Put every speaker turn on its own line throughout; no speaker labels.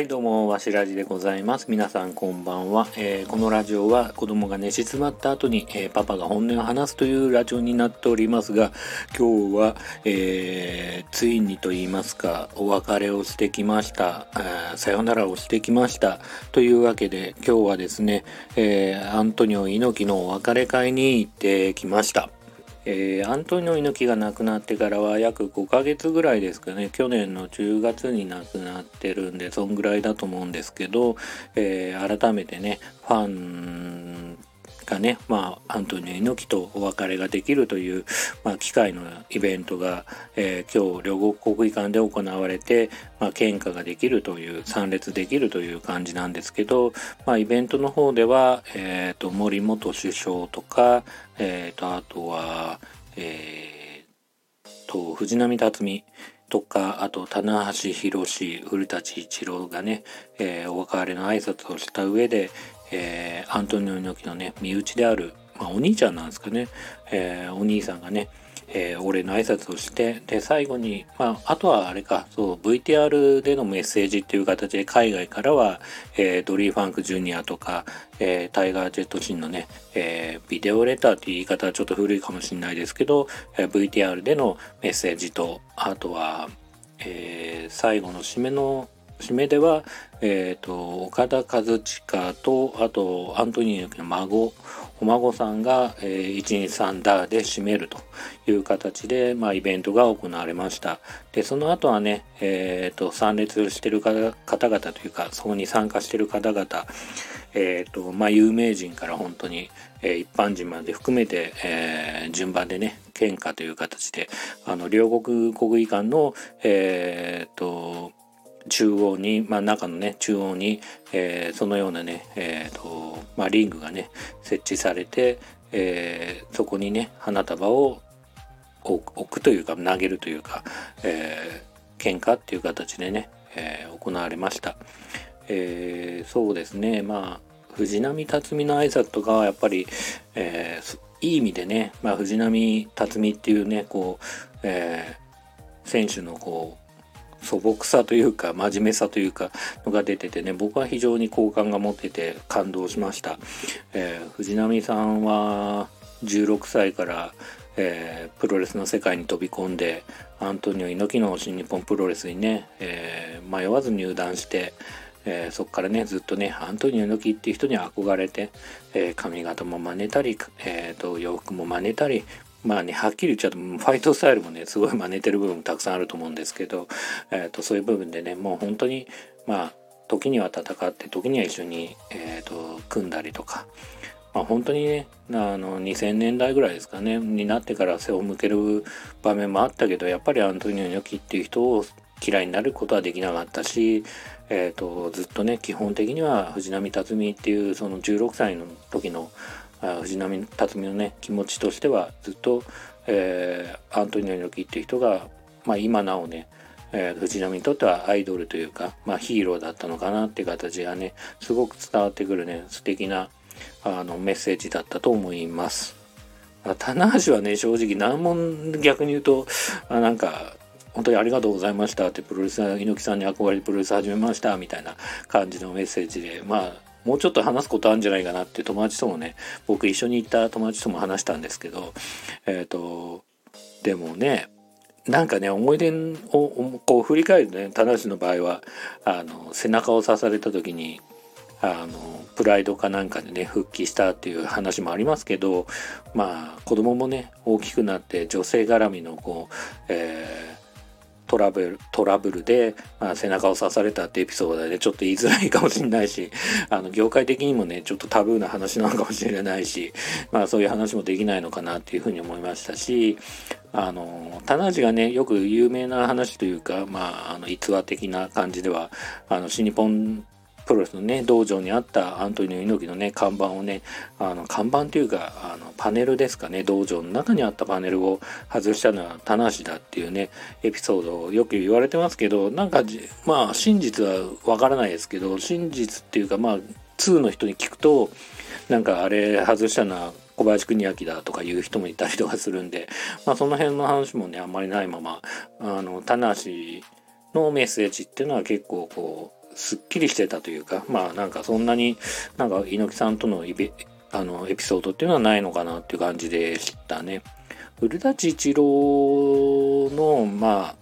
はいどうもわしらじでございます。皆さんこんばんは、えー、このラジオは子供が寝静まった後に、えー、パパが本音を話すというラジオになっておりますが今日は、えー、ついにと言いますかお別れをしてきました。さよならをしてきました。というわけで今日はですね、えアントニオ猪木のお別れ会に行ってきました。えー、アントニオ猪木が亡くなってからは約5ヶ月ぐらいですかね。去年の10月に亡くなってるんでそんぐらいだと思うんですけど、えー、改めてねファンがね、まあ、アントニオ猪木とお別れができるという、まあ、機会のイベントが、えー、今日両国国技館で行われて、まあ、献花ができるという参列できるという感じなんですけど、まあ、イベントの方では、えーと、森元首相とか、えーと、あとは、えーと、藤波辰巳とかあと棚橋宏古舘一郎がね、えー、お別れの挨拶をした上で、えー、アントニオ猪木のね身内である、まあ、お兄ちゃんなんですかね、えー、お兄さんがね、えー、俺の挨拶をしてで最後に、まあ、あとはあれかそう VTR でのメッセージっていう形で海外からは、えー、ドリー・ファンク・ジュニアとか、えー、タイガー・ジェット・シンのね、えビデオレターっていう言い方はちょっと古いかもしれないですけど、え VTR でのメッセージとあとは、え最後の締めの締めでは、えーと、岡田和親とあとアントニオの孫お孫さんが、えー、123ダーで締めるという形で、まあ、イベントが行われました。でその後はね、えーと、参列してる方々というかそこに参加してる方々えーとまあ、有名人から本当に、えー、一般人まで含めて、えー、順番でね献花という形であの両国国技館の、えーと中央に、まあ、中のね中央に、えー、そのようなね、えーとまあ、リングがね設置されて、えー、そこにね花束を置くというか投げるというか、えー、喧嘩っていう形でね、えー、行われました、えー、そうですね。まあ藤波辰巳の挨拶とかはやっぱり、えー、いい意味でね、まあ、藤波辰巳っていうねこう、えー、選手のこう素朴さというか真面目さというかのが出ててね僕は非常に好感が持ってて感動しました、えー、藤波さんは16歳からえー、プロレスの世界に飛び込んでアントニオ猪木の新日本プロレスにね、えー、迷わず入団して、えー、そこからねずっとねアントニオ猪木っていう人に憧れて、え髪型も真似たり、えーと洋服も真似たりまあね、はっきり言っちゃうと、ファイトスタイルもね、すごい真似てる部分もたくさんあると思うんですけど、えーと、そういう部分でね、もう本当に、まあ、時には戦って、時には一緒に、えーと、組んだりとか、まあ、本当にね、あの、2000年代ぐらいですかね、になってから背を向ける場面もあったけど、やっぱりアントニオ猪木っていう人を嫌いになることはできなかったし、えーとずっとね基本的には藤波辰巳っていうその16歳の時の藤波辰巳のね気持ちとしてはずっと、えー、アントニオ猪木っていう人が、まあ、今なおね、えー、藤波にとってはアイドルというか、まあ、ヒーローだったのかなっていう形がねすごく伝わってくるね素敵なあのメッセージだったと思います。棚橋はね正直何も逆に言うとあなんか本当にありがとうございましたってプロレス猪木さんに憧れてプロレス始めましたみたいな感じのメッセージでまあもうちょっと話すことあるんじゃないかなって友達ともね僕一緒に行った友達とも話したんですけどえっ、ー、とでもねなんかね思い出をこう振り返るとね田無の場合はあの背中を刺された時にあのプライドかなんかでね復帰したっていう話もありますけどまあ子供もね大きくなって女性絡みのこう、えトラブルトラブルで、まあ、背中を刺されたってエピソードでちょっと言いづらいかもしれないし あの業界的にもねちょっとタブーな話なのかもしれないし、まあ、そういう話もできないのかなっていうふうに思いましたしあの棚橋がねよく有名な話というか、まあ、あの逸話的な感じではあの新日本プロレスのね道場にあったアントニオ猪木のね看板をねあの看板というかあのパネルですかね道場の中にあったパネルを外したのは棚橋だっていうねエピソードをよく言われてますけどなんかまあ真実はわからないですけど真実っていうかまあ2の人に聞くとなんかあれ外したのは小林邦明だとかいう人もいたりとかするんで、まあ、その辺の話もねあんまりないままあの棚橋のメッセージっていうのは結構こうすっきりしてたというかまあなんかそんなになんか猪木さんとのイベあのエピソードっていうのはないのかなっていう感じでしたね。古舘一郎のまあ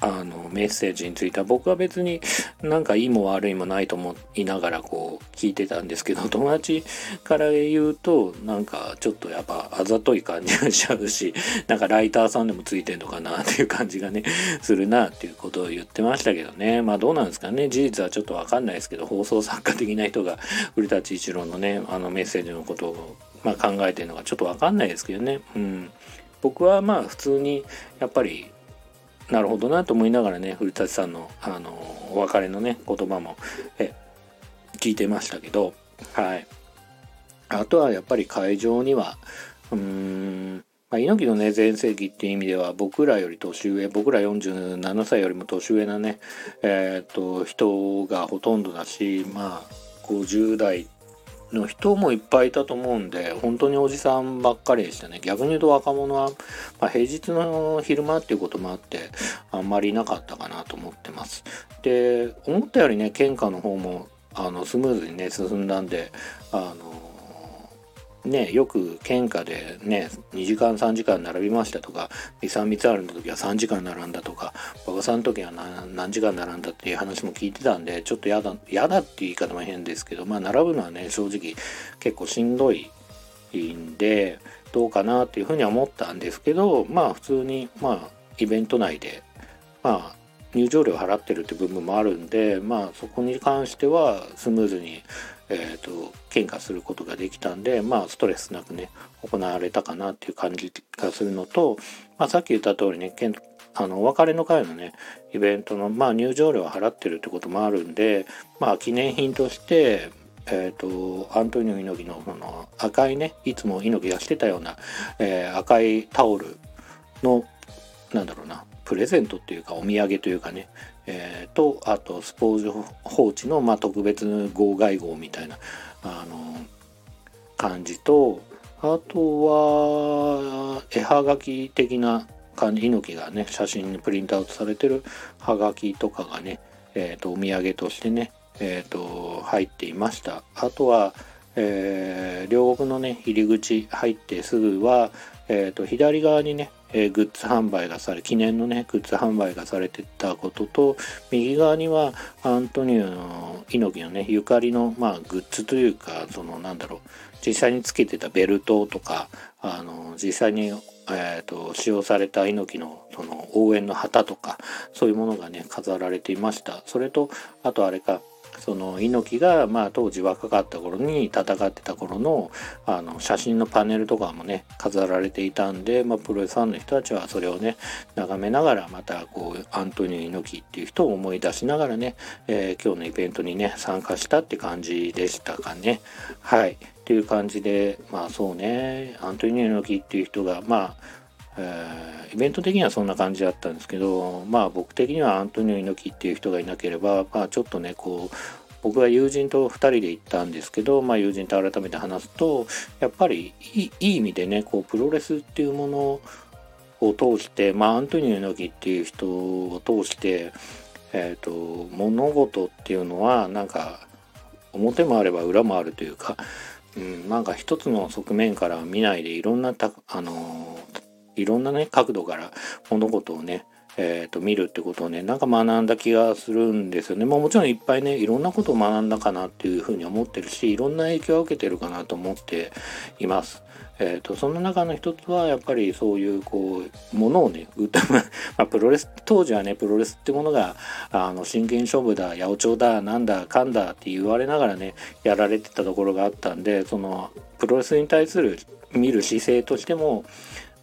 あのメッセージについては僕は別になんかいいも悪いもないと思いながらこう聞いてたんですけど 友達から言うとなんかちょっとやっぱあざとい感じがしちゃうしなんかライターさんでもついてんのかなっていう感じがねするなっていうことを言ってましたけどね。まあどうなんですかね。事実はちょっとわかんないですけど放送作家的な人が古舘一郎のねあのメッセージのことをまあ考えてるのがちょっとわかんないですけどね。うん。僕はまあ普通にやっぱりなるほどなと思いながらね古舘さんのあのお別れのね言葉もえ聞いてましたけどはい。あとはやっぱり会場にはうーんまあ、猪木のね全盛期っていう意味では僕らより年上僕ら47歳よりも年上なねえっ、と人がほとんどだしまあ50代の人もいっぱいいたと思うんで本当におじさんばっかりでしたね。逆に言うと若者は、まあ、平日の昼間っていうこともあってあんまりいなかったかなと思ってます。で思ったよりね献花の方もあのスムーズにね進んだんであのね、よく喧嘩でね2時間3時間並びましたとか23密あるの時は3時間並んだとか馬場さんの時は何時間並んだっていう話も聞いてたんでちょっと嫌だ嫌だっていう言い方も変ですけどまあ並ぶのはね正直結構しんどいんでどうかなっていうふうには思ったんですけどまあ普通にまあイベント内でまあ入場料払ってるって部分もあるんでまあそこに関してはスムーズにえーと、喧嘩することができたんでまあストレスなくね行われたかなっていう感じがするのと、まあ、さっき言った通りねあのお別れの会のねイベントの、まあ、入場料を払ってるってこともあるんで、まあ、記念品としてえーと、アントニオ猪木のその赤いねいつも猪木がしてたような、えー、赤いタオルのなんだろうなプレゼントっていうかお土産というかね、えー、とあとスポーツ放置の、まあ、特別号外号みたいなあの感じとあとは絵はがき的な感じ猪木がね写真にプリントアウトされてるはがきとかがね、えー、とお土産としてね、えー、と入っていました。あとは、えー、両国のね入り口入ってすぐは、えー、と左側にねえー、グッズ販売がされ記念のねグッズ販売がされてたことと右側にはアントニオの猪木のねゆかりのまあグッズというかそのなんだろう実際につけてたベルトとかあの実際に、えーと、使用された猪木のその応援の旗とかそういうものがね飾られていました。それとあとあれかその猪木が、まあ、当時若かった頃に戦ってた頃のあの写真のパネルとかもね飾られていたんで、まあ、プロレスファンの人たちはそれをね眺めながらまたこうアントニオ猪木っていう人を思い出しながらね、えー、今日のイベントにね参加したって感じでしたかね。はいっていう感じでまあそうねアントニオ猪木っていう人がまあえー、イベント的にはそんな感じだったんですけどまあ僕的にはアントニオ猪木っていう人がいなければ、まあ、ちょっとねこう僕は友人と2人で行ったんですけど、まあ、友人と改めて話すとやっぱりいいい意味でねこうプロレスっていうものを通して、まあ、アントニオ猪木っていう人を通して、えーと、物事っていうのはなんか表もあれば裏もあるというか、うん、なんか一つの側面から見ないでいろんなたあのいろんなね角度から物事をねえーと、見るってことをねなんか学んだ気がするんですよね、まあ、もちろんいっぱいねいろんなことを学んだかなっていうふうに思ってるしいろんな影響を受けてるかなと思っています。えーと、その中の一つはやっぱりそういうこうものをね歌 まあ、プロレス当時はねプロレスってものがあの真剣勝負だ八百長だなんだかんだって言われながらねやられてたところがあったんでそのプロレスに対する見る姿勢としても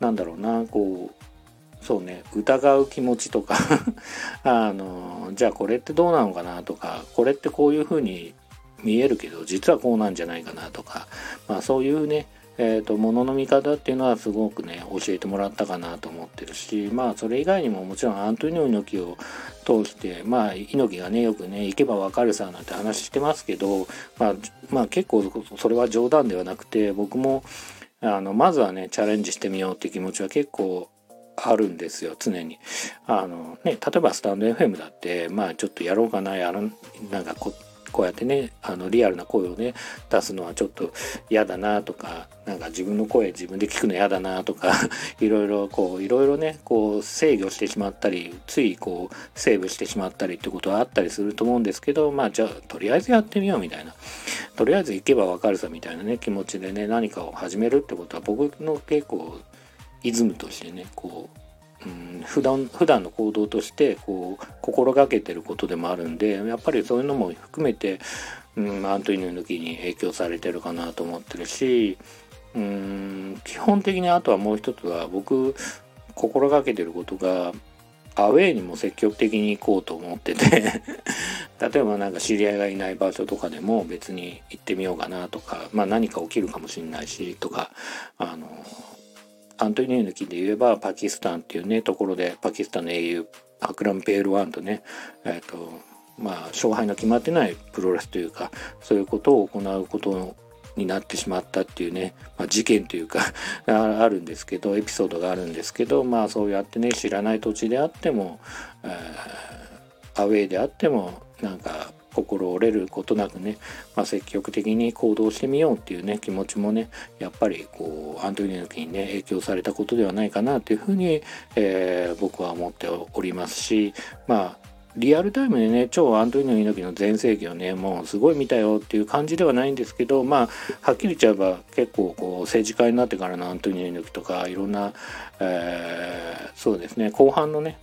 なんだろうなこうそうね疑う気持ちとか あのじゃあこれってどうなのかなとかこれってこういうふうに見えるけど実はこうなんじゃないかなとか、まあ、そういうねえーと、ものの見方っていうのはすごくね教えてもらったかなと思ってるしまあそれ以外にももちろんアントニオ猪木を通してまあ猪木がねよくね行けばわかるさなんて話してますけど、まあ、まあ結構それは冗談ではなくて僕もあのまずはねチャレンジしてみようっていう気持ちは結構あるんですよ常に。あのね、例えばスタンド FM だってまあちょっとやろうかなやらなんかここうやってねあのリアルな声をね出すのはちょっと嫌だなとかなんか自分の声自分で聞くの嫌だなとか いろいろこういろいろねこう制御してしまったりついこうセーブしてしまったりってことはあったりすると思うんですけどまあじゃあとりあえずやってみようみたいな。とりあえず行けばわかるさみたいなね気持ちでね何かを始めるってことは僕の結構イズムとしてねこううん、普段普段の行動としてこう心がけてることでもあるんでやっぱりそういうのも含めて、うん、アントニオ猪木に影響されてるかなと思ってるし、うん、基本的にあとはもう一つは僕心がけてることがアウェイにも積極的に行こうと思ってて 例えば何か知り合いがいない場所とかでも別に行ってみようかなとか、まあ、何か起きるかもしれないしとかあのアントニオ猪木で言えばパキスタンっていうねところでパキスタンの英雄アクラム・ペールワンとねえ、ー、とまあ勝敗の決まってないプロレスというかそういうことを行うことになってしまったっていうね、まあ、事件というか あるんですけどエピソードがあるんですけどまあそうやってね知らない土地であっても、えー、アウェイであってもなんか心折れることなくね、まあ、積極的に行動してみようっていうね気持ちもねやっぱりこうアントニオ猪木にね影響されたことではないかなというふうに、えー、僕は思っておりますしまあリアルタイムでね超アントニオ猪木の全盛期をねもうすごい見たよっていう感じではないんですけどまあはっきり言っちゃえば結構こう政治家になってからのアントニオ猪木とかいろんな、えー、そうですね後半のね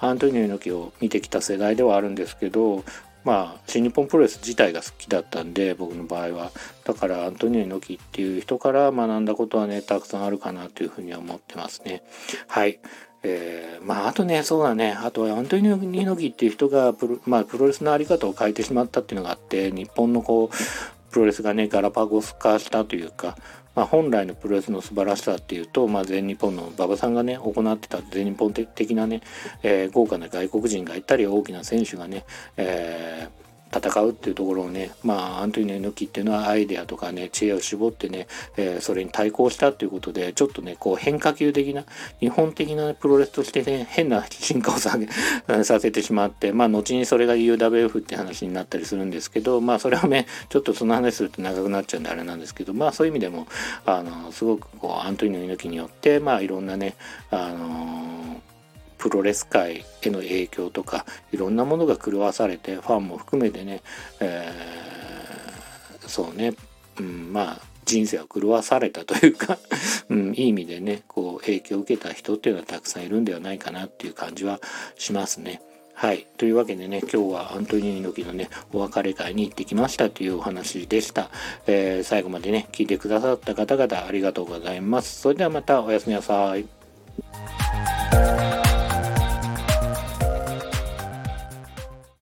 アントニオ猪木を見てきた世代ではあるんですけどまあ新日本プロレス自体が好きだったんで僕の場合は。だからアントニオ猪木っていう人から学んだことはねたくさんあるかなというふうには思ってますね。はい。えー、まああとねそうだね。あとはアントニオ猪木っていう人がプロ,、まあ、プロレスの在り方を変えてしまったっていうのがあって日本のこうプロレスがねガラパゴス化したというかまあ、本来のプロレスの素晴らしさっていうと、まあ、全日本の馬場さんがね行ってた全日本的なね、えー、豪華な外国人がいたり大きな選手がね、えー戦うっていうところをねまあアントニオ猪木っていうのはアイデアとかね知恵を絞ってね、えー、それに対抗したっていうことでちょっとねこう変化球的な日本的なプロレスとしてね変な進化をさ させてしまってまあ後にそれが UWF って話になったりするんですけどまあそれはねちょっとその話すると長くなっちゃうんであれなんですけどまあそういう意味でもあのすごくこうアントニオ猪木によってまあいろんなねあのプロレス界への影響とかいろんなものが狂わされてファンも含めてね、えー、そうね、うん、まあ人生を狂わされたというか うん、いい意味でねこう影響を受けた人っていうのはたくさんいるんではないかなっていう感じはしますね。はい。というわけでね、今日はアントニオ猪木のね、お別れ会に行ってきましたというお話でした。えー、最後までね、聞いてくださった方々ありがとうございます。それではまたおやすみなさい。